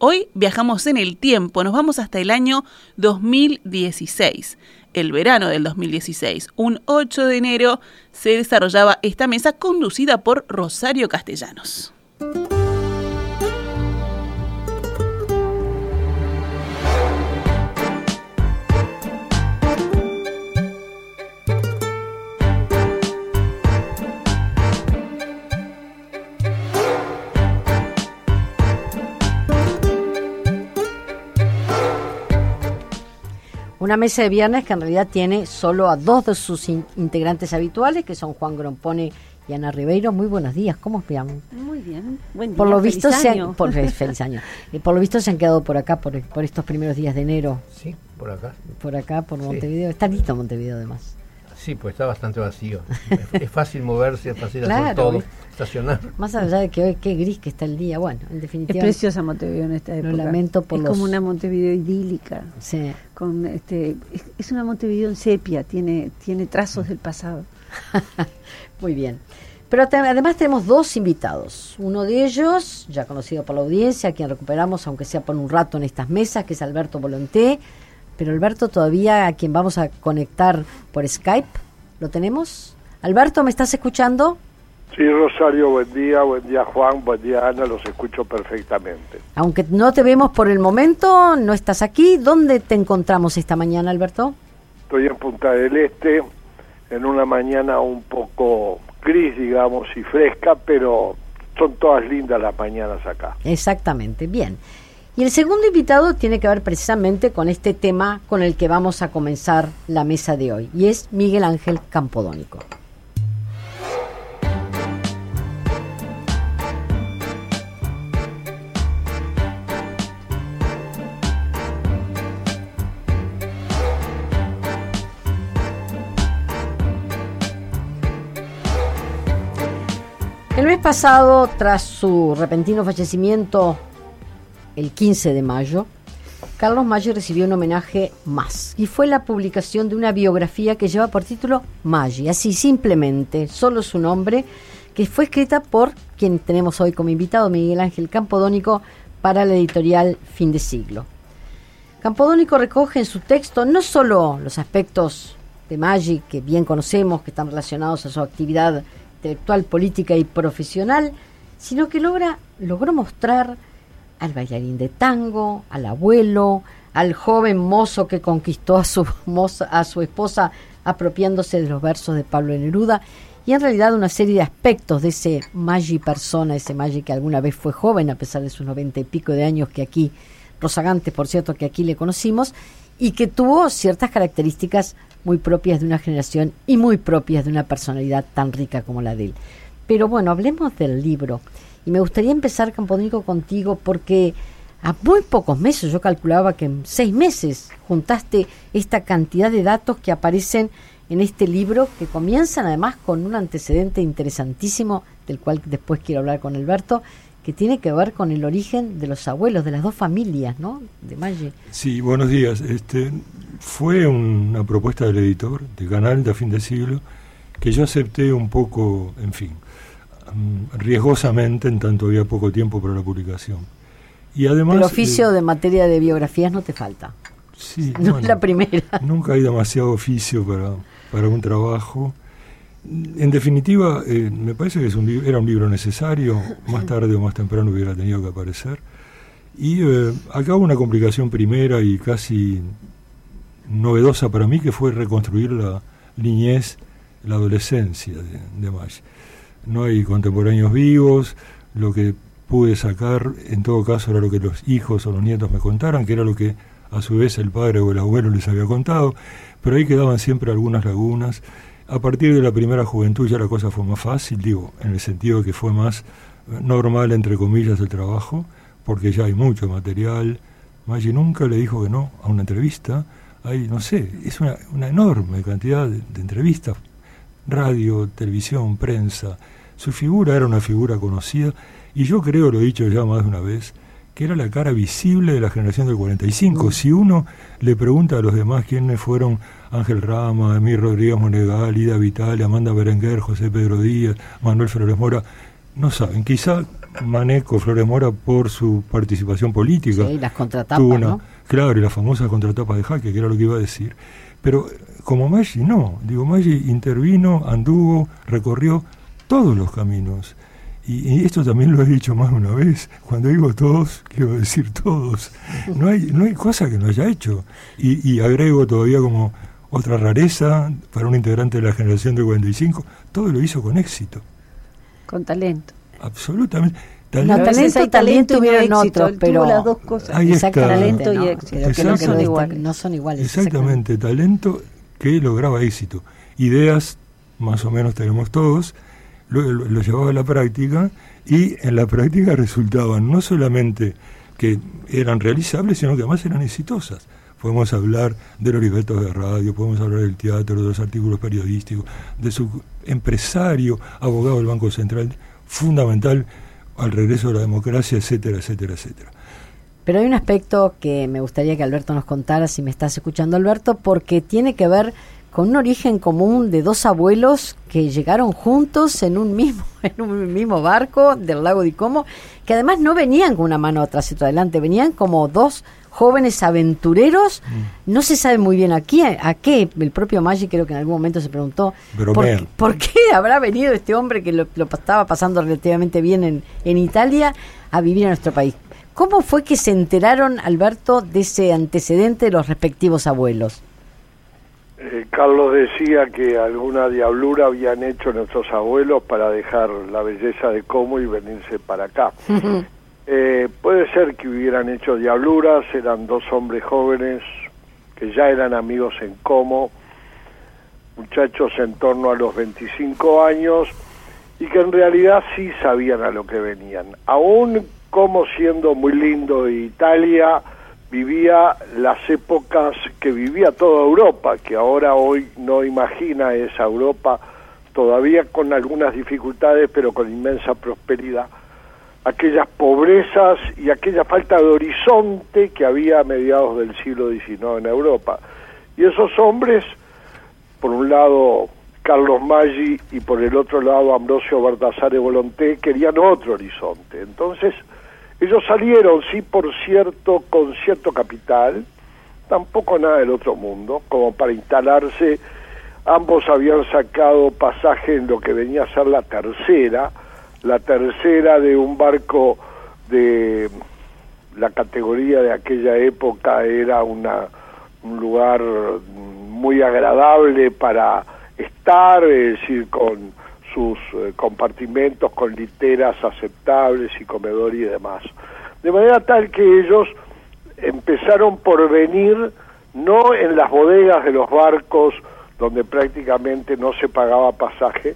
Hoy viajamos en el tiempo, nos vamos hasta el año 2016, el verano del 2016. Un 8 de enero se desarrollaba esta mesa conducida por Rosario Castellanos. Una mesa de viernes que en realidad tiene solo a dos de sus integrantes habituales, que son Juan Grompone y Ana Ribeiro. Muy buenos días, ¿cómo están? Muy bien, buen día. Por lo visto, feliz se año. han, por, feliz año. Eh, por lo visto se han quedado por acá, por, por estos primeros días de enero, Sí, por acá. por acá, por Sí. Montevideo. Está listo Montevideo además. Sí, pues está bastante vacío. es, es fácil moverse, es fácil Claro, hacer todo, ¿viste? estacionar. Más allá de que hoy qué gris que está el día, bueno, en Es definitiva. preciosa Montevideo en esta Lo época. lamento por es los- como una Montevideo idílica. Sí. Con este, es, es una Montevideo en sepia, tiene, tiene trazos del pasado. Muy bien. Pero además tenemos dos invitados. Uno de ellos, ya conocido por la audiencia, a quien recuperamos, aunque sea por un rato en estas mesas, que es Alberto Volonté. Pero Alberto todavía, a quien vamos a conectar por Skype, ¿lo tenemos? Alberto, ¿me estás escuchando? Sí, Rosario, buen día, buen día Juan, buen día Ana, los escucho perfectamente. Aunque no te vemos por el momento, no estás aquí. ¿Dónde te encontramos esta mañana, Alberto? Estoy en Punta del Este, en una mañana un poco gris, digamos, y fresca, pero son todas lindas las mañanas acá. Exactamente, bien. Y el segundo invitado tiene que ver precisamente con este tema con el que vamos a comenzar la mesa de hoy, y es Miguel Ángel Campodónico. El mes pasado, tras su repentino fallecimiento el 15 de mayo, Carlos Maggi recibió un homenaje más y fue la publicación de una biografía que lleva por título Maggi, así simplemente, solo su nombre, que fue escrita por quien tenemos hoy como invitado, Miguel Ángel Campodónico, para la editorial Fin de Siglo. Campodónico recoge en su texto no solo los aspectos de Maggi que bien conocemos, que están relacionados a su actividad intelectual, política y profesional, sino que logra, logró mostrar al bailarín de tango, al abuelo, al joven mozo que conquistó a su, moza- a su esposa apropiándose de los versos de Pablo Neruda, y en realidad una serie de aspectos de ese Maggi persona, ese Maggi que alguna vez fue joven, a pesar de sus noventa y pico de años que aquí, Rosagante, por cierto, que aquí le conocimos, y que tuvo ciertas características muy propias de una generación y muy propias de una personalidad tan rica como la de él. Pero bueno, hablemos del libro. Y me gustaría empezar, Campodónico, contigo, porque a muy pocos meses, yo calculaba que en seis meses, juntaste esta cantidad de datos que aparecen en este libro, que comienzan además con un antecedente interesantísimo, del cual después quiero hablar con Alberto, que tiene que ver con el origen de los abuelos, de las dos familias, ¿no? De Maggi. Sí, buenos días. Este, fue una propuesta del editor de Canal de fin de siglo que yo acepté un poco, en fin, riesgosamente en tanto había poco tiempo para la publicación. Y además... el oficio eh, de materia de biografías no te falta. sí, No es bueno, la primera. Nunca hay demasiado oficio para, para un trabajo. En definitiva, eh, me parece que es un era un libro necesario, más tarde o más temprano hubiera tenido que aparecer. Y eh, acá hubo una complicación primera y casi novedosa para mí, que fue reconstruir la niñez, la adolescencia de, de Maggi. No hay contemporáneos vivos, lo que pude sacar, en todo caso, era lo que los hijos o los nietos me contaran, que era lo que a su vez el padre o el abuelo les había contado, pero ahí quedaban siempre algunas lagunas. A partir de la primera juventud ya la cosa fue más fácil, digo, en el sentido que fue más eh, normal, entre comillas, el trabajo, porque ya hay mucho material, Maggi nunca le dijo que no a una entrevista. Hay, no sé, es una, una enorme cantidad de entrevistas, radio, televisión, prensa. Su figura era una figura conocida y yo creo, lo he dicho ya más de una vez, que era la cara visible de la generación del 45. Si uno le pregunta a los demás quiénes fueron Ángel Rama, Emir Rodríguez Monegal, Ida Vital, Amanda Berenguer, José Pedro Díaz, Manuel Flores Mora, no saben. Quizá Maneco Flores Mora por su participación política. Sí, las contratapas, una- ¿no? Claro, y la famosa contratapa de Jaque, que era lo que iba a decir. Pero como Maggi no, digo, Maggi intervino, anduvo, recorrió todos los caminos. Y, y esto también lo he dicho más de una vez. Cuando digo todos, quiero decir todos. No hay, no hay cosa que no haya hecho. Y, y agrego todavía como otra rareza para un integrante de la generación del 45, todo lo hizo con éxito. Con talento. Absolutamente. No, Talento- veces talento hay talento y no tuvieron éxito. otros, pero- las dos cosas. Ahí está. Talento y no, éxito, que no no son iguales. iguales. No son iguales. Exactamente, talento que lograba éxito. Ideas, más o menos tenemos todos, lo, lo- lo llevaba a la práctica y en la práctica resultaban no solamente que eran realizables, sino que además eran exitosas. Podemos hablar de los libretos de radio, podemos hablar del teatro, de los artículos periodísticos, de su empresario, abogado del Banco Central, fundamental al regreso de la democracia, etcétera, etcétera, etcétera. Pero hay un aspecto que me gustaría que Alberto nos contara, si me estás escuchando Alberto, porque tiene que ver con un origen común de dos abuelos que llegaron juntos en un mismo, en un mismo barco del lago de Como, que además no venían con una mano atrás y otra adelante, venían como dos jóvenes aventureros, no se sabe muy bien a qué, a qué, el propio Maggi creo que en algún momento se preguntó, ¿por, qué habrá venido este hombre que lo, lo estaba pasando relativamente bien en, en Italia a vivir a nuestro país? ¿Cómo fue que se enteraron, Alberto, de ese antecedente de los respectivos abuelos? Eh, Carlos decía que alguna diablura habían hecho nuestros abuelos para dejar la belleza de Como y venirse para acá. Eh, puede ser que hubieran hecho diabluras, eran dos hombres jóvenes que ya eran amigos en Como, muchachos en torno a los 25 años y que en realidad sí sabían a lo que venían. Aún Como siendo muy lindo Italia, vivía las épocas que vivía toda Europa, que ahora hoy no imagina esa Europa, todavía con algunas dificultades, pero con inmensa prosperidad aquellas pobrezas y aquella falta de horizonte que había a mediados del siglo XIX en Europa. Y esos hombres, por un lado Carlos Maggi y por el otro lado Ambrosio Baldassare Volonté, querían otro horizonte. Entonces, ellos salieron, sí, por cierto, con cierto capital, tampoco nada del otro mundo, como para instalarse. Ambos habían sacado pasaje en lo que venía a ser la tercera, la tercera de un barco de la categoría de aquella época era una un lugar muy agradable para estar, es decir, con sus eh, compartimentos, con literas aceptables y comedor y demás. De manera tal que ellos empezaron por venir no en las bodegas de los barcos donde prácticamente no se pagaba pasaje,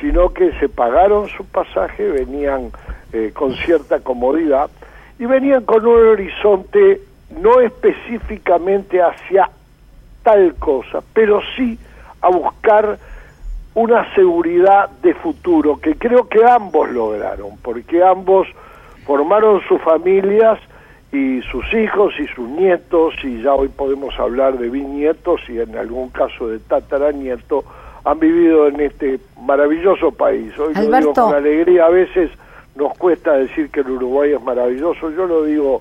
sino que se pagaron su pasaje, venían eh, con cierta comodidad y venían con un horizonte no específicamente hacia tal cosa, pero sí a buscar una seguridad de futuro que creo que ambos lograron, porque ambos formaron sus familias y sus hijos y sus nietos, y ya hoy podemos hablar de bisnietos y en algún caso de tataranieto, han vivido en este maravilloso país. Hoy lo digo Alberto. con alegría, a veces nos cuesta decir que el Uruguay es maravilloso, yo lo digo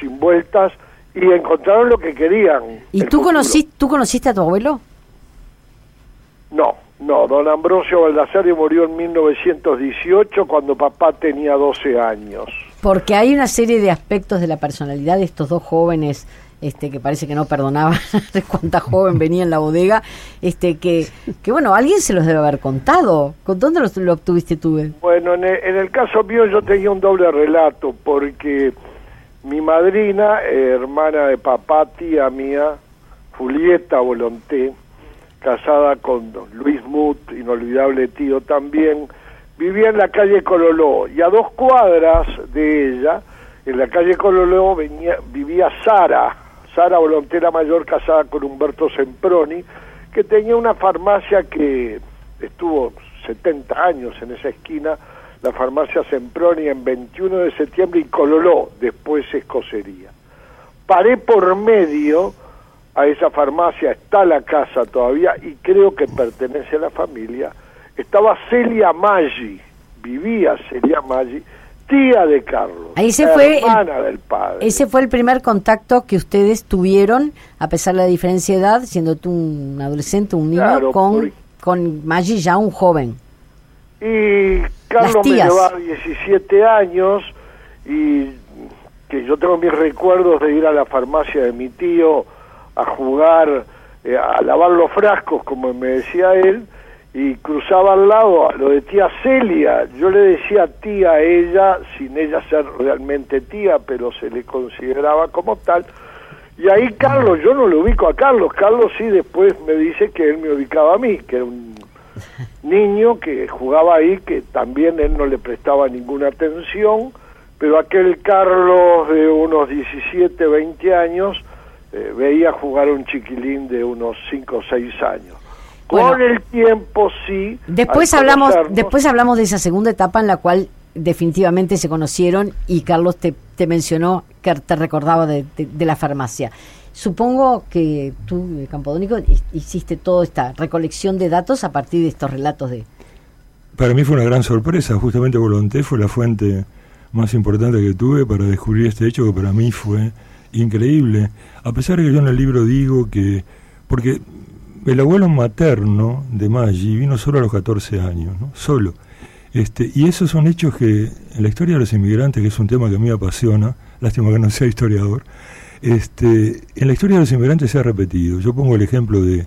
sin vueltas, y encontraron lo que querían. ¿Y tú, conocí, tú conociste a tu abuelo? No, no, don Ambrosio Baldassare murió en 1918 cuando papá tenía 12 años. Porque hay una serie de aspectos de la personalidad de estos dos jóvenes este que parece que no perdonaban de cuánta joven venía en la bodega, este que, que bueno, alguien se los debe haber contado. ¿Con dónde lo, lo obtuviste tú? Bueno, en el, en el caso mío yo tenía un doble relato porque mi madrina, hermana de papá, tía mía, Julieta Volonté, casada con Luis Mut, inolvidable tío también, vivía en la calle Cololó y a dos cuadras de ella en la calle Cololeo venía, vivía Sara, Sara Volontera Mayor casada con Humberto Semproni, que tenía una farmacia que estuvo 70 años en esa esquina, la farmacia Semproni en 21 de septiembre y Cololó, después escocería. Paré por medio a esa farmacia, está la casa todavía y creo que pertenece a la familia. Estaba Celia Maggi, vivía Celia Maggi, tía de Carlos, Ahí se fue el- hermana del padre. Ese fue el primer contacto que ustedes tuvieron, a pesar de la diferencia de edad, siendo tú un adolescente, un niño, Claro, con, por- con Maggi ya un joven. Y Carlos me llevaba 17 años y que yo tengo mis recuerdos de ir a la farmacia de mi tío a jugar, eh, a lavar los frascos, como me decía él, y cruzaba al lado a lo de tía Celia. Yo le decía tía a ella, sin ella ser realmente tía, pero se le consideraba como tal. Y ahí Carlos, yo no lo ubico a Carlos, Carlos sí después me dice que él me ubicaba a mí, que era un niño que jugaba ahí, que también él no le prestaba ninguna atención, pero aquel Carlos de unos 17, 20 años eh, veía jugar a un chiquilín de unos 5 o 6 años. Con el tiempo sí. Después hablamos, después hablamos de esa segunda etapa en la cual definitivamente se conocieron y Carlos te, te mencionó que te recordaba de, de- de la farmacia. Supongo que tú, eh, Campodónico, hi- hiciste toda esta recolección de datos a partir de estos relatos de... Para mí fue una gran sorpresa, justamente Volonté fue la fuente más importante que tuve para descubrir este hecho que para mí fue increíble. A pesar de que yo en el libro digo que, porque el abuelo materno de Maggi vino solo a los 14 años, ¿no? solo. Este, y esos son hechos que en la historia de los inmigrantes, que es un tema que a mí me apasiona, lástima que no sea historiador, este, en la historia de los inmigrantes se ha repetido. Yo pongo el ejemplo de,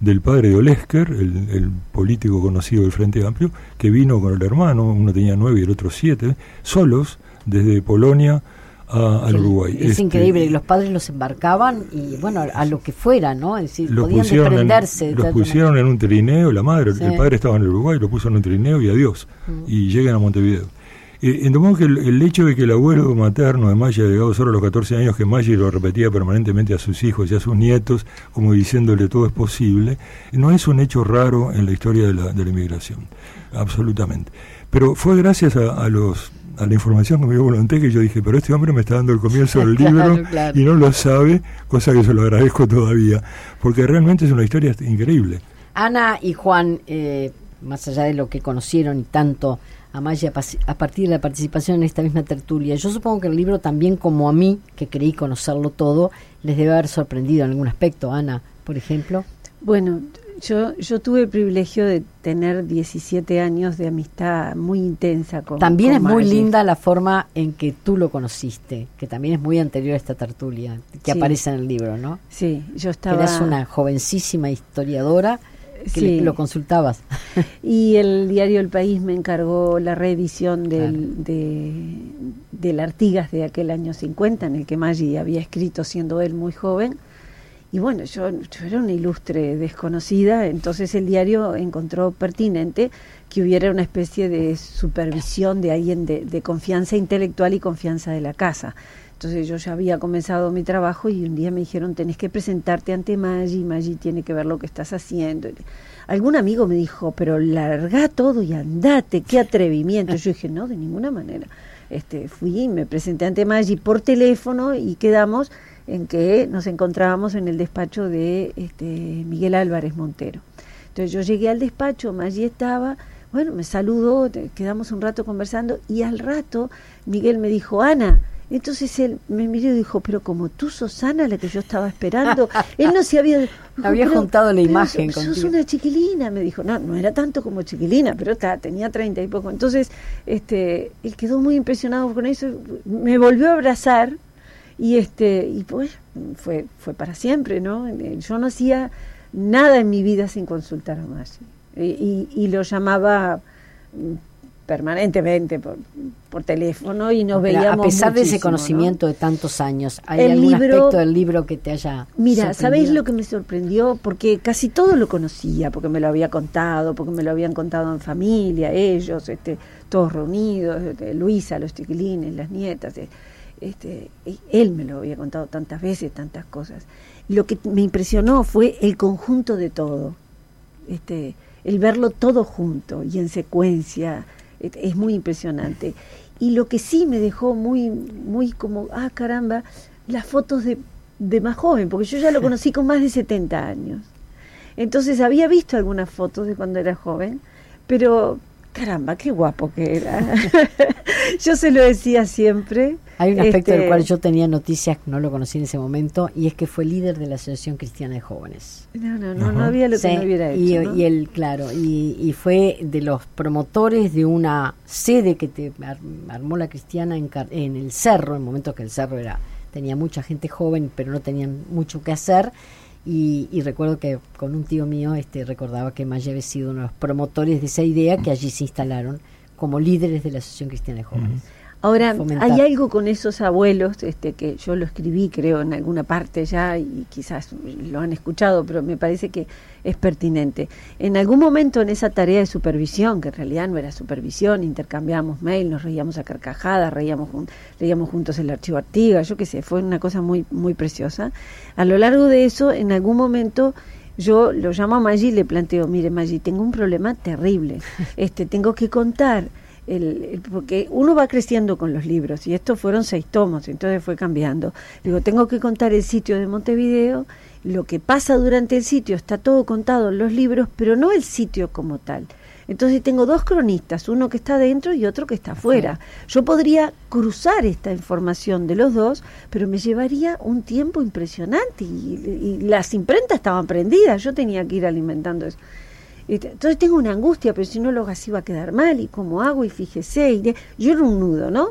del padre de Olesker, el, el político conocido del Frente Amplio, que vino con el hermano, uno tenía nueve y el otro siete, solos desde Polonia a- al Uruguay. Es Este, increíble, los padres los embarcaban y bueno, a lo que fuera, ¿no? Es decir, los podían pusieron, en, desprenderse. de los pusieron en un trineo, la madre, Sí. el padre estaba en el Uruguay, lo puso en un trineo y adiós, Mm. y llegan a Montevideo. Eh, en modo que el, el hecho de que el abuelo materno de Maggi haya llegado solo a los 14 años, que Maggi lo repetía permanentemente a sus hijos y a sus nietos, como diciéndole todo es posible, no es un hecho raro en la historia de la, de la inmigración, absolutamente. Pero fue gracias a, a los a la información que me dio Volonté que yo dije, pero este hombre me está dando el comienzo del Claro, libro claro. y no lo sabe, cosa que se lo agradezco todavía, porque realmente es una historia increíble. Ana y Juan, eh, más allá de lo que conocieron y tanto a Maya a partir de la participación en esta misma tertulia, yo supongo que el libro también como a mí, que creí conocerlo todo, les debe haber sorprendido en algún aspecto. Ana, por ejemplo. Bueno, yo, yo tuve el privilegio de tener 17 años de amistad muy intensa con También con es muy linda la forma en que tú lo conociste, que también es muy anterior a esta tertulia, que Sí. aparece en el libro, ¿no? Sí, yo estaba... eras una jovencísima historiadora que Sí. le- lo consultabas. Y el diario El País me encargó la reedición del, de, del Artigas de aquel año 50, en el que Maggi había escrito siendo él muy joven. Y bueno, yo, yo era una ilustre desconocida, entonces el diario encontró pertinente que hubiera una especie de supervisión de alguien de, de confianza intelectual y confianza de la casa. Entonces yo ya había comenzado mi trabajo y un día me dijeron, tenés que presentarte ante Maggi, Maggi tiene que ver lo que estás haciendo. Algún amigo me dijo, pero larga todo y andate, qué atrevimiento. Yo dije, no, de ninguna manera. Este, fui y me presenté ante Maggi por teléfono y quedamos en que nos encontrábamos en el despacho de este, Miguel Álvarez Montero. Entonces yo llegué al despacho, Maggi estaba, bueno, me saludó, quedamos un rato conversando y al rato Miguel me dijo, Ana, entonces él me miró y dijo, pero como tú sos Ana, la que yo estaba esperando, él no se había... dijo, Había "Pero- juntado la imagen sos- Sos contigo". una chiquilina, me dijo. No, no era tanto como chiquilina, pero está, tenía treinta y poco. Entonces, este, él quedó muy impresionado con eso, me volvió a abrazar y este, y pues fue, fue para siempre, ¿no? Yo no hacía nada en mi vida sin consultar a Maggi. Y, y- y lo llamaba mm, permanentemente por, por teléfono y nos Pero veíamos a pesar de ese conocimiento de tantos años, ¿hay El algún libro- aspecto del libro que te haya Mira, ¿sabéis lo que me sorprendió? Porque casi todo lo conocía, porque me lo había contado, porque me lo habían contado en familia, ellos, este, todos reunidos, este, Luisa, los chiquilines, las nietas. eh. Este, él me lo había contado tantas veces, tantas cosas. Lo que me impresionó fue el conjunto de todo, este, el verlo todo junto y en secuencia, es muy impresionante. Y lo que sí me dejó muy, muy como, ah, caramba, las fotos de, de más joven, porque yo ya lo conocí con más de 70 años. Entonces había visto algunas fotos de cuando era joven, pero caramba, qué guapo que era. yo se lo decía siempre. Hay un aspecto del Este, cual yo tenía noticias, no lo conocí en ese momento, y es que fue líder de la Asociación Cristiana de Jóvenes. No, no, no, no había lo que no hubiera hecho. y, ¿no? y él, claro, y, y fue de los promotores de una sede que te armó la Cristiana en el Cerro, en momentos que el Cerro era tenía mucha gente joven, pero no tenían mucho que hacer. Y, y recuerdo que con un tío mío este recordaba que Maggi había sido uno de los promotores de esa idea que allí se instalaron como líderes de la Asociación Cristiana de Jóvenes. Ahora, fomentar. hay algo con esos abuelos, este, que yo lo escribí, creo, en alguna parte ya, y quizás lo han escuchado, pero me parece que es pertinente. En algún momento en esa tarea de supervisión, que en realidad no era supervisión, intercambiábamos mail, nos reíamos a carcajadas, reíamos jun- leíamos juntos el archivo Artigas, yo qué sé, fue una cosa muy, muy preciosa. A lo largo de eso, en algún momento yo lo llamo a Maggi y le planteo, mire Maggi, tengo un problema terrible, este, tengo que contar el, el- porque uno va creciendo con los libros y estos fueron seis tomos, entonces fue cambiando. Digo, tengo que contar el sitio de Montevideo, lo que pasa durante el sitio está todo contado en los libros, pero no el sitio como tal. Entonces tengo dos cronistas, uno que está dentro y otro que está afuera. Yo podría cruzar esta información de los dos, pero me llevaría un tiempo impresionante y, y las imprentas estaban prendidas, yo tenía que ir alimentando eso. Entonces tengo una angustia, pero si no lo hago así va a quedar mal, y cómo hago, y fíjese, y de- yo era un nudo, ¿no?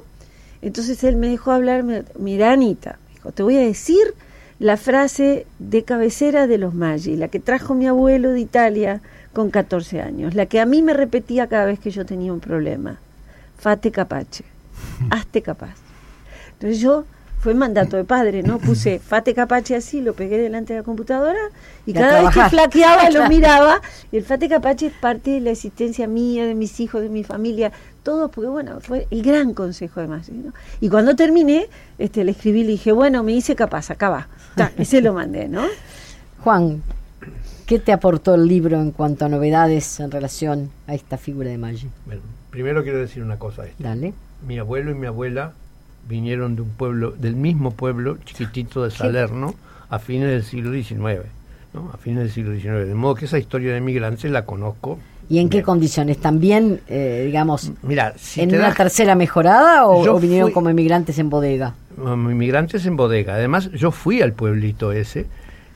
Entonces él me dejó hablar, mira Anita, me dijo, te voy a decir la frase de cabecera de los Maggi, la que trajo mi abuelo de Italia con 14 años, la que a mí me repetía cada vez que yo tenía un problema. Fate capace, hazte capaz. Entonces yo, fue mandato de padre, ¿no? Puse fate capace así, lo pegué delante de la computadora y cada vez que flaqueaba lo miraba. Y el fate capace es parte de la existencia mía, de mis hijos, de mi familia, todo, porque bueno, fue el gran consejo de Maggi, ¿no? Y cuando terminé, este, le escribí y le dije, bueno, me hice capaz, acá va. Ta, y se lo mandé, ¿no? Juan, ¿qué te aportó el libro en cuanto a novedades en relación a esta figura de Maggi? Bueno, primero quiero decir una cosa. Este. Dale. Mi abuelo y mi abuela vinieron de un pueblo, del mismo pueblo chiquitito de Salerno, a fines del siglo XIX. ¿no? A fines del siglo XIX. De modo que esa historia de migrantes la conozco. ¿Y en qué condiciones? ¿También, eh, digamos, Mira, si en una das- tercera mejorada o, vinieron fui- como inmigrantes en bodega? um, inmigrantes en bodega. Además, yo fui al pueblito ese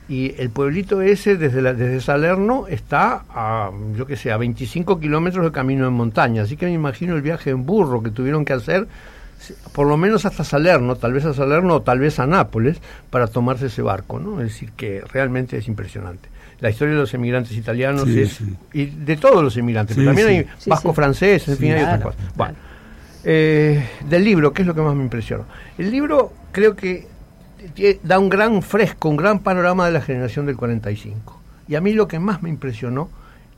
y el pueblito ese desde, la- desde Salerno está a, yo que sé, a 25 kilómetros de camino en montaña. Así que me imagino el viaje en burro que tuvieron que hacer, por lo menos hasta Salerno, tal vez a Salerno o tal vez a Nápoles, para tomarse ese barco. ¿no? Es decir, que realmente es impresionante. La historia de los emigrantes italianos Sí, es, sí. y de todos los emigrantes, Sí, pero también sí. hay vasco sí. francés, en Sí, fin, hay otras claro, cosas. Bueno, eh, del libro, ¿qué es lo que más me impresionó? El libro creo que da un gran fresco, un gran panorama de la generación del 45. Y a mí lo que más me impresionó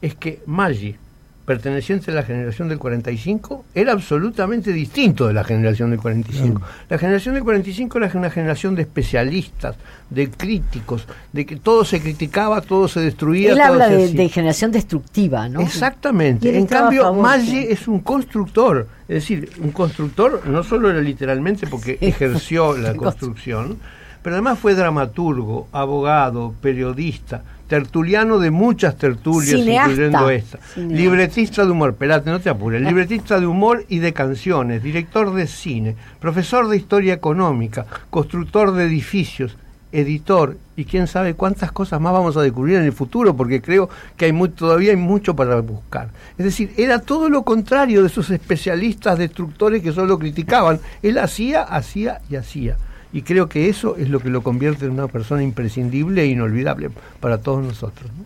es que Maggi, perteneciente a la generación del 45, era absolutamente distinto de la generación del 45. La generación del 45 era una generación de especialistas, de críticos, de que todo se criticaba, todo se destruía. Él todo habla de, de generación destructiva, ¿no? Exactamente. En cambio, Maggi es un constructor. Es decir, un constructor no solo era literalmente porque ejerció la construcción, pero además fue dramaturgo, abogado, periodista, tertuliano de muchas tertulias, Cineasta. incluyendo esta. Cineasta. Libretista de humor, espérate, no te apures. Libretista de humor y de canciones, director de cine, profesor de historia económica, constructor de edificios, editor y quién sabe cuántas cosas más vamos a descubrir en el futuro porque creo que hay muy, todavía hay mucho para buscar. Es decir, era todo lo contrario de esos especialistas destructores que solo criticaban. Él hacía, hacía y hacía. Y creo que eso es lo que lo convierte en una persona imprescindible e inolvidable para todos nosotros. ¿no?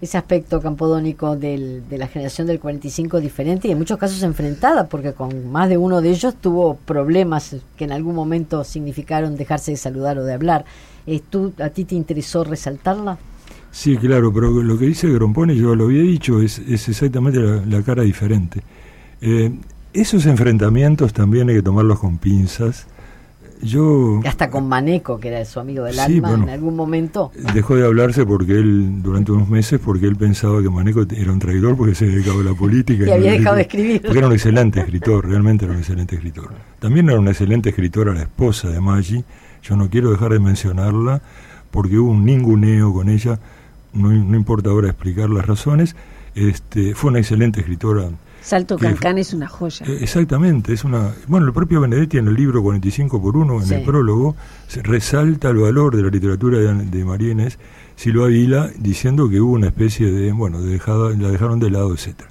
Ese aspecto campodónico del- de la generación del 45 es diferente y en muchos casos enfrentada, porque con más de uno de ellos tuvo problemas que en algún momento significaron dejarse de saludar o de hablar. Eh, ¿tú, ¿A ti te interesó resaltarla? Sí, claro, pero lo que dice Grompone, yo lo había dicho, es, es exactamente la, la cara diferente. Eh, esos enfrentamientos también hay que tomarlos con pinzas. Yo... Hasta con Maneco, que era su amigo del Sí, alma, bueno. en algún momento. Dejó de hablarse porque él, durante unos meses, porque él pensaba que Maneco era un traidor porque se dedicaba a la política. Y había dejado de escribir. Porque era un excelente escritor, realmente era un excelente escritor. También era una excelente escritora la esposa de Maggi. Yo no quiero dejar de mencionarla porque hubo un ninguneo con ella, no, no importa ahora explicar las razones. Este, fue una excelente escritora. Salto Cancán es una joya. Eh, Exactamente, es una. Bueno, el propio Benedetti en el libro 45 por 1, en Sí. el prólogo, resalta el valor de la literatura de, de María Inés Silva Vila, diciendo que hubo una especie de. Bueno, de la dejaron de lado, etcétera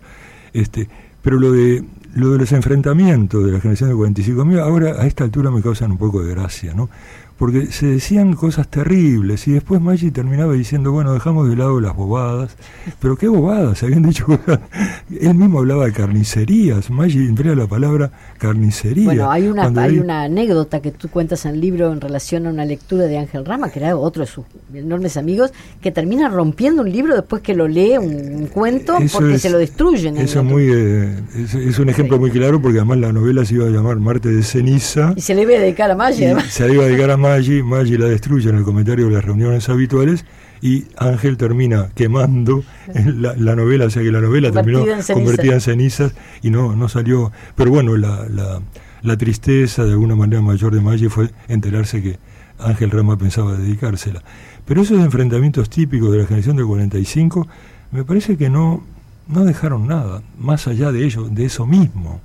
este Pero lo de, lo de los enfrentamientos de la generación del 45, a mí ahora a esta altura me causan un poco de gracia, ¿no? Porque se decían cosas terribles y después Maggi terminaba diciendo, bueno, dejamos de lado las bobadas. Pero qué bobadas, se habían dicho cosas. Él mismo hablaba de carnicerías. Maggi emplea la palabra carnicería. Bueno, hay una, Cuando hay él- una anécdota que tú cuentas en el libro en relación a una lectura de Ángel Rama, que era otro de sus enormes amigos, que termina rompiendo un libro después que lo lee, un, un cuento, Eso porque es- se lo destruyen. en Eso es, muy, eh, es, es un ejemplo Sí. muy claro porque además la novela se iba a llamar Marte de Ceniza. Y se le iba a dedicar a Maggi, además. se la iba a dedicar a Maggi, Maggi la destruye en el comentario de las reuniones habituales y Ángel termina quemando la, la novela, o sea que la novela Convertida terminó en convertida en cenizas y no, no salió. Pero bueno, la, la, la tristeza de alguna manera mayor de Maggi fue enterarse que Ángel Rama pensaba dedicársela. Pero esos enfrentamientos típicos de la generación del 45 me parece que no, no dejaron nada, más allá de ello, de eso mismo.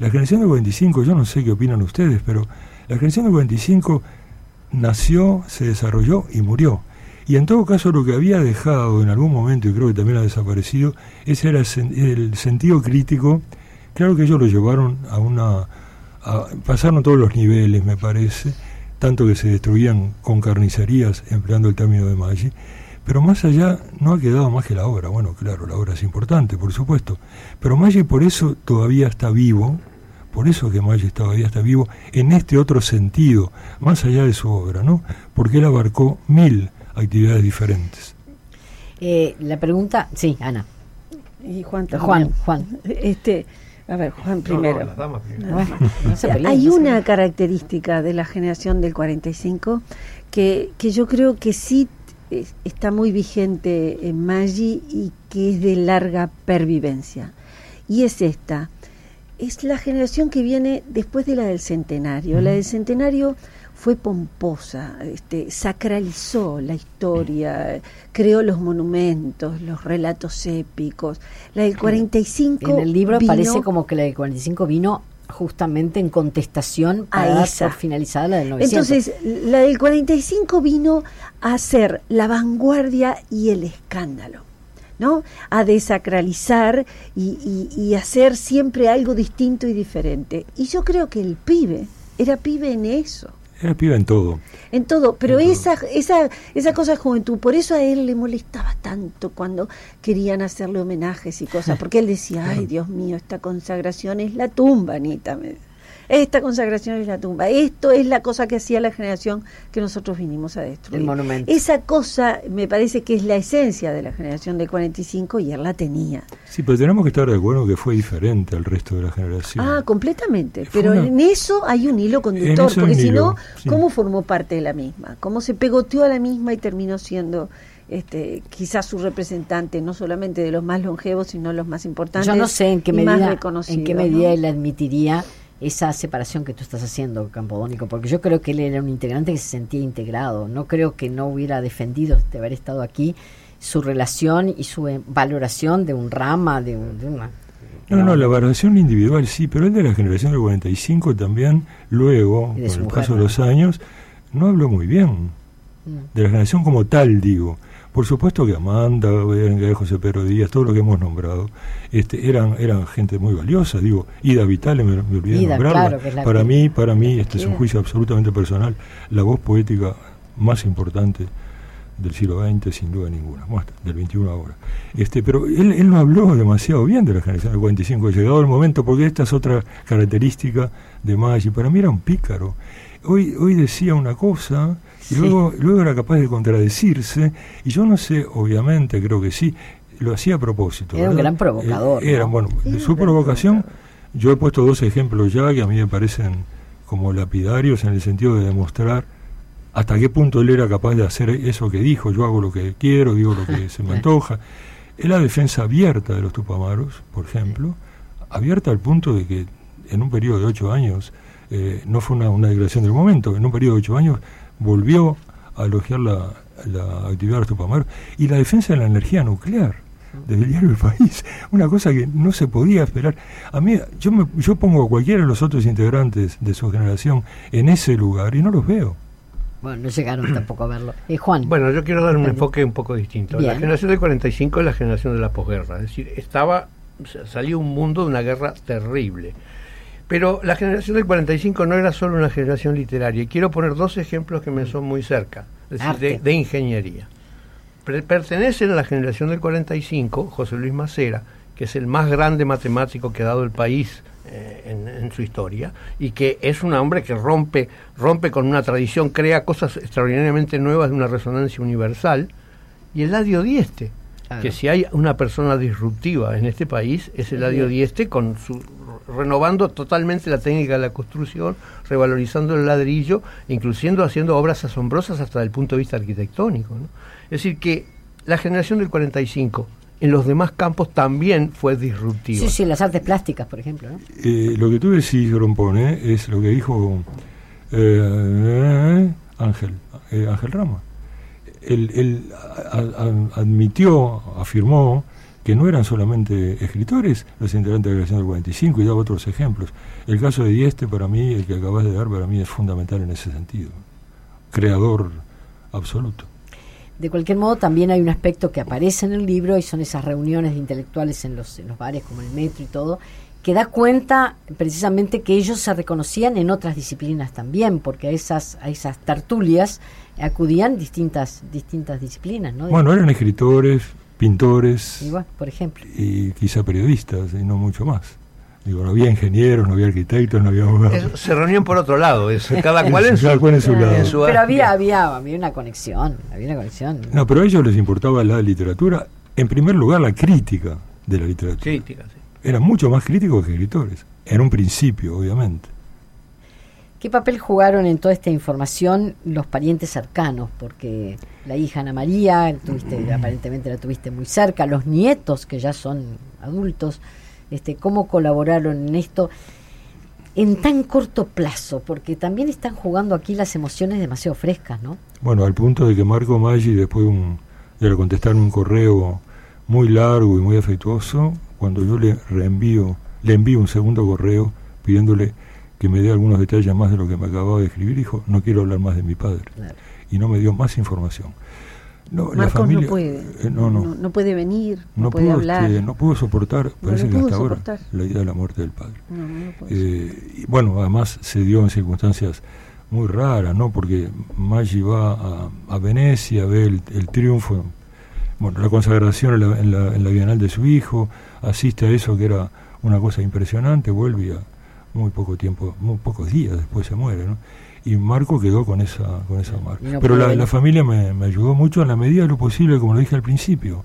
La generación del 45, yo no sé qué opinan ustedes, pero la generación del 45 nació, se desarrolló y murió. Y en todo caso lo que había dejado en algún momento, y creo que también ha desaparecido, ese era el, sen- el sentido crítico. Claro que ellos lo llevaron a una... a- pasaron todos los niveles, me parece, tanto que se destruían con carnicerías, empleando el término de Maggi, pero más allá no ha quedado más que la obra. Bueno, claro, la obra es importante, por supuesto, pero Maggi por eso todavía está vivo, por eso que Maggi todavía está vivo en este otro sentido, más allá de su obra, ¿no? Porque él abarcó mil actividades diferentes. Eh, la pregunta, sí, Ana. Y Juan también. Juan, Juan. Este, a ver, Juan primero. No, no, las damas primero. No se peleen, Hay se una peleen. característica de la generación del 45 que, que yo creo que sí es- está muy vigente en Maggi y que es de larga pervivencia. Y es esta. Es la generación que viene después de la del centenario. La del centenario fue pomposa, este, sacralizó la historia, creó los monumentos, los relatos épicos. La del 45 En el libro vino- parece como que la del 45 vino justamente en contestación A para esa. por finalizada la del 900. Entonces, la del 45 vino a ser la vanguardia y el escándalo, ¿no? A desacralizar y, y, y hacer siempre algo distinto y diferente. Y yo creo que el pibe era pibe en eso. Era piba en todo. En todo, pero En todo. esa, esa, esa cosa de juventud, por eso a él le molestaba tanto cuando querían hacerle homenajes y cosas, porque él decía, ay Dios mío, esta consagración es la tumba, Anita. Esta consagración es la tumba. Esto es la cosa que hacía la generación que nosotros vinimos a destruir. El monumento. Esa cosa me parece que es la esencia de la generación del 45 y él la tenía. Sí, pero tenemos que estar de acuerdo que fue diferente al resto de la generación. Ah, completamente. Fue Pero una- en eso hay un hilo conductor, porque si no, sí. ¿cómo formó parte de la misma? ¿Cómo se pegoteó a la misma y terminó siendo este, quizás su representante, no solamente de los más longevos, sino los más importantes? Yo no sé en qué medida, en qué ¿no? medida él admitiría esa separación que tú estás haciendo, Campodónico, porque yo creo que él era un integrante que se sentía integrado. No creo que no hubiera defendido de haber estado aquí su relación y su eh, valoración de un rama, de, un- de una... No, no, la valoración individual sí, pero él de la generación del 45 también, luego, con el mujer, paso de los años, no habló muy bien. De la generación como tal, digo. Por supuesto que Amanda, José Pedro Díaz, todo lo que hemos nombrado, este, eran, eran gente muy valiosa, digo. Ida Vitale, me, me olvidé de Ida, nombrarla. claro, que es la para que- mí, para mí, este es un juicio absolutamente personal, la voz poética más importante del siglo XX, sin duda ninguna, bueno, del 21 ahora. Este, pero él, él no habló demasiado bien de la generación del 45, llegado el momento, porque esta es otra característica de Maggi. Para mí era un pícaro. Hoy, hoy decía una cosa y Sí. luego, luego era capaz de contradecirse, y yo no sé, obviamente, creo que sí, lo hacía a propósito. Era un gran provocador, Eh, era, ¿no? bueno, Era de un su provocación, provocador. yo he puesto dos ejemplos ya que a mí me parecen como lapidarios en el sentido de demostrar hasta qué punto él era capaz de hacer eso que dijo, yo hago lo que quiero, digo lo que se me antoja. Es la defensa abierta de los Tupamaros, por ejemplo, abierta al punto de que en un periodo de ocho años, eh, no fue una, una declaración del momento, en un periodo de ocho años volvió a elogiar la, la actividad de los Tupamaros y la defensa de la energía nuclear del diario El País, una cosa que no se podía esperar. A mí, yo, me, yo pongo a cualquiera de los otros integrantes de su generación en ese lugar y no los veo. Bueno, no llegaron tampoco a verlo. Eh, Juan. Bueno, yo quiero dar un enfoque un poco distinto. La generación del 45 es la generación de la posguerra. Es decir, estaba, salió un mundo de una guerra terrible. Pero la generación del 45 no era solo una generación literaria. Y quiero poner dos ejemplos que me son muy cerca, es decir, de, ingeniería. Pertenecen a la generación del 45 José Luis Macera, que es el más grande matemático que ha dado el país eh, en, en su historia, y que es un hombre que rompe, rompe con una tradición, crea cosas extraordinariamente nuevas de una resonancia universal, y Eladio Dieste, Claro. que si hay una persona disruptiva en este país, es Eladio Dieste, con su renovando totalmente la técnica de la construcción, revalorizando el ladrillo, incluyendo haciendo obras asombrosas hasta el punto de vista arquitectónico. ¿no? Es decir, que la generación del 45 en los demás campos también fue disruptiva. Sí, sí, las artes plásticas, por ejemplo. ¿no? Eh, lo que tú decís, Grompone, es lo que dijo eh, Ángel, eh, Ángel Rama. Él, él a- a- admitió, afirmó que no eran solamente escritores los integrantes de la creación del 45 y daba otros ejemplos. El caso de Dieste, para mí, el que acabas de dar, para mí es fundamental en ese sentido. Creador absoluto. De cualquier modo, también hay un aspecto que aparece en el libro y son esas reuniones de intelectuales en los, en los bares como el metro y todo, que da cuenta precisamente que ellos se reconocían en otras disciplinas también, porque a esas, a esas tertulias acudían distintas, distintas disciplinas, ¿no? Bueno, eran escritores, pintores Igual, por ejemplo. y quizá periodistas, y no mucho más. Digo, no había ingenieros, no había arquitectos, no había abogados. Se reunían por otro lado, eso, cada cual en su, Cada cual en su Claro. lado. en su Pero había, había, había una conexión, había una conexión. No, pero a ellos les importaba la literatura, en primer lugar la crítica de la literatura. Crítica, sí. Eran mucho más críticos que escritores, en un principio, obviamente. ¿Qué papel jugaron en toda esta información los parientes cercanos? Porque la hija Ana María, tuviste, aparentemente la tuviste muy cerca, los nietos que ya son adultos, este, ¿cómo colaboraron en esto en tan corto plazo? Porque también están jugando aquí las emociones demasiado frescas, ¿no? Bueno, al punto de que Marco Maggi, después de un- de contestarme un correo muy largo y muy afectuoso, cuando yo le reenvío, le envío un segundo correo pidiéndole que me dé algunos detalles más de lo que me acababa de escribir, dijo, no quiero hablar más de mi padre. Claro. Y no me dio más información. No, la familia, no puede. eh, no, no, no, no puede venir, no, puede pudo, hablar. este, no pudo soportar, parece que hasta ahora, la idea de la muerte del padre. No, no lo puede Eh, y bueno, además se dio en circunstancias muy raras, ¿no? Porque Maggi va a, a Venecia, ve el, el triunfo, bueno, la consagración en la, en, la, en la Bienal de su hijo, asiste a eso que era una cosa impresionante, vuelve a muy poco tiempo, muy pocos días después se muere, ¿no? Y Marco quedó con esa, con esa marca. No Pero la, familia me, me ayudó mucho en la medida de lo posible, como lo dije al principio,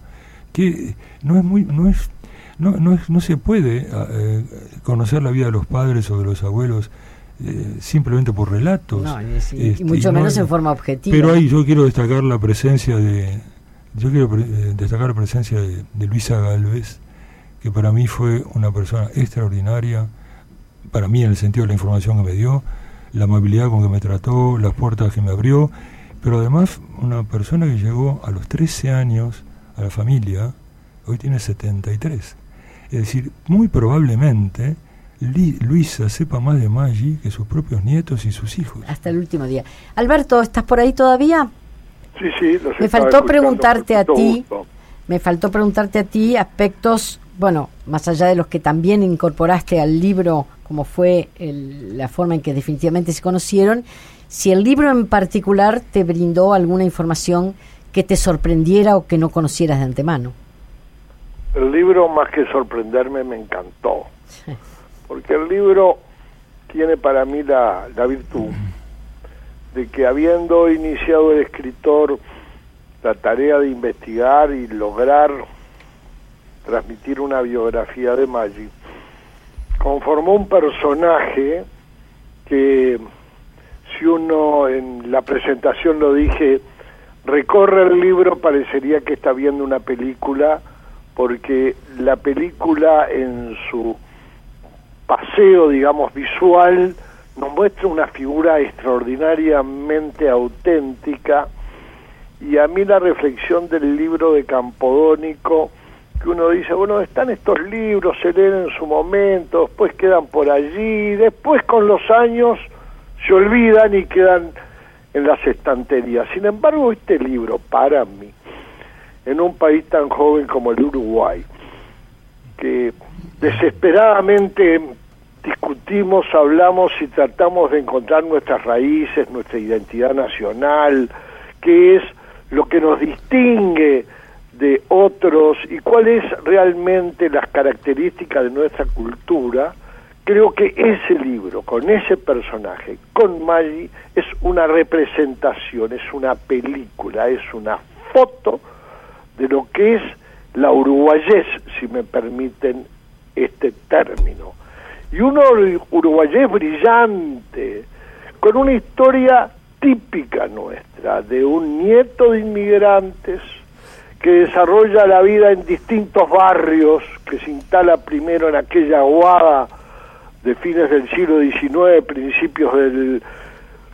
que no es muy, no es no, no, es- no se puede eh, conocer la vida de los padres o de los abuelos eh, simplemente por relatos. No, y Este, mucho y no menos en forma objetiva. Pero ahí yo quiero destacar la presencia de. Yo quiero pre- eh, destacar la presencia de, de Luisa Galvez, que para mí fue una persona extraordinaria, para mí en el sentido de la información que me dio, la amabilidad con que me trató, las puertas que me abrió, pero además una persona que llegó a los 13 años a la familia, hoy tiene 73. Es decir, muy probablemente Luisa sepa más de Maggi que sus propios nietos y sus hijos. Hasta el último día. Alberto, ¿estás por ahí todavía? Sí, sí, los Me faltó preguntarte a ti. gusto. Me faltó preguntarte a ti aspectos, bueno, más allá de los que también incorporaste al libro, como fue el- la forma en que definitivamente se conocieron, si el libro en particular te brindó alguna información que te sorprendiera o que no conocieras de antemano. El libro, más que sorprenderme, me encantó. Porque el libro tiene para mí la, la virtud de que habiendo iniciado el escritor la tarea de investigar y lograr transmitir una biografía de Maggi, conformó un personaje que si uno en la presentación lo dije, recorre el libro, parecería que está viendo una película, porque la película en su paseo, digamos, visual, nos muestra una figura extraordinariamente auténtica y a mí la reflexión del libro de Campodónico, que uno dice, bueno, están estos libros, se leen en su momento, después quedan por allí, después con los años se olvidan y quedan en las estanterías. Sin embargo, este libro, para mí, en un país tan joven como el Uruguay, que desesperadamente discutimos, hablamos y tratamos de encontrar nuestras raíces, nuestra identidad nacional, qué es lo que nos distingue de otros y cuáles realmente las características de nuestra cultura, creo que ese libro, con ese personaje, con Maggi, es una representación, es una película, es una foto de lo que es la uruguayés, si me permiten este término. Y uno uruguayés brillante, con una historia típica nuestra, de un nieto de inmigrantes que desarrolla la vida en distintos barrios, que se instala primero en aquella aguada de fines del siglo XIX, principios del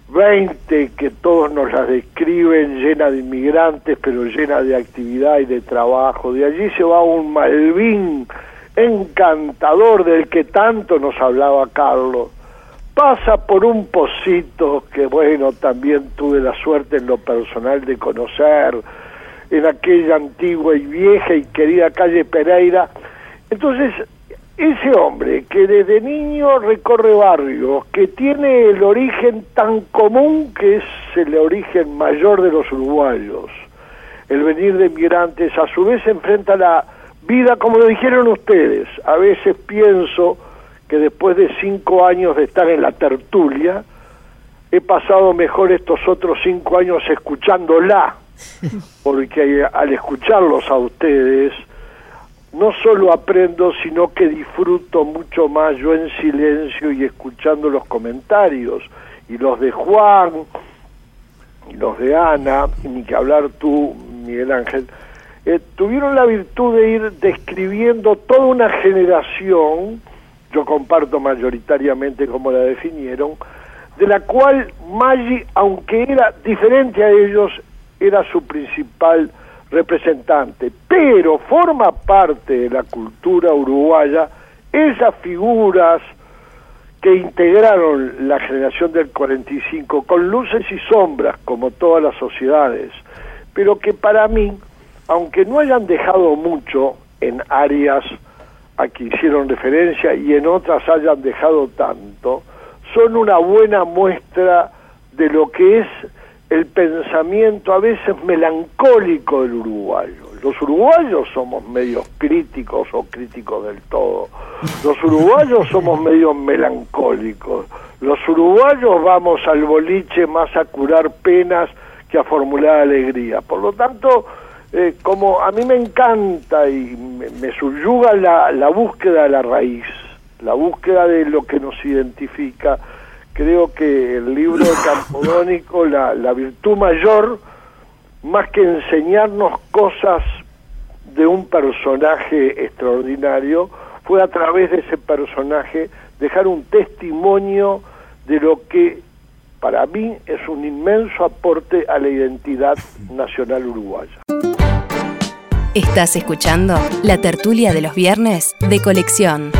XX, que todos nos la describen llena de inmigrantes, pero llena de actividad y de trabajo. De allí se va un Malvin encantador del que tanto nos hablaba Carlos. Pasa por un pocito que, bueno, también tuve la suerte en lo personal de conocer en aquella antigua y vieja y querida calle Pereira. Entonces, ese hombre que desde niño recorre barrios, que tiene el origen tan común que es el origen mayor de los uruguayos, el venir de inmigrantes, a su vez enfrenta la vida como lo dijeron ustedes. A veces pienso que después de cinco años de estar en la tertulia, he pasado mejor estos otros cinco años escuchándola, porque al escucharlos a ustedes, no solo aprendo, sino que disfruto mucho más yo en silencio y escuchando los comentarios, y los de Juan, y los de Ana, ni que hablar tú, Miguel Ángel, eh, tuvieron la virtud de ir describiendo toda una generación, yo comparto mayoritariamente como la definieron, de la cual Maggi, aunque era diferente a ellos, era su principal representante, pero forma parte de la cultura uruguaya esas figuras que integraron la generación del 45 con luces y sombras como todas las sociedades, pero que para mí aunque no hayan dejado mucho en áreas a que hicieron referencia y en otras hayan dejado tanto, son una buena muestra de lo que es el pensamiento a veces melancólico del uruguayo. Los uruguayos somos medios críticos o críticos del todo. Los uruguayos somos medios melancólicos. Los uruguayos vamos al boliche más a curar penas que a formular alegría. Por lo tanto, eh, como a mí me encanta y me, subyuga la, la, búsqueda de la raíz, la búsqueda de lo que nos identifica, creo que el libro de Campodónico, la, la virtud mayor, más que enseñarnos cosas de un personaje extraordinario, fue a través de ese personaje dejar un testimonio de lo que para mí es un inmenso aporte a la identidad nacional uruguaya. Estás escuchando la tertulia de los viernes de colección.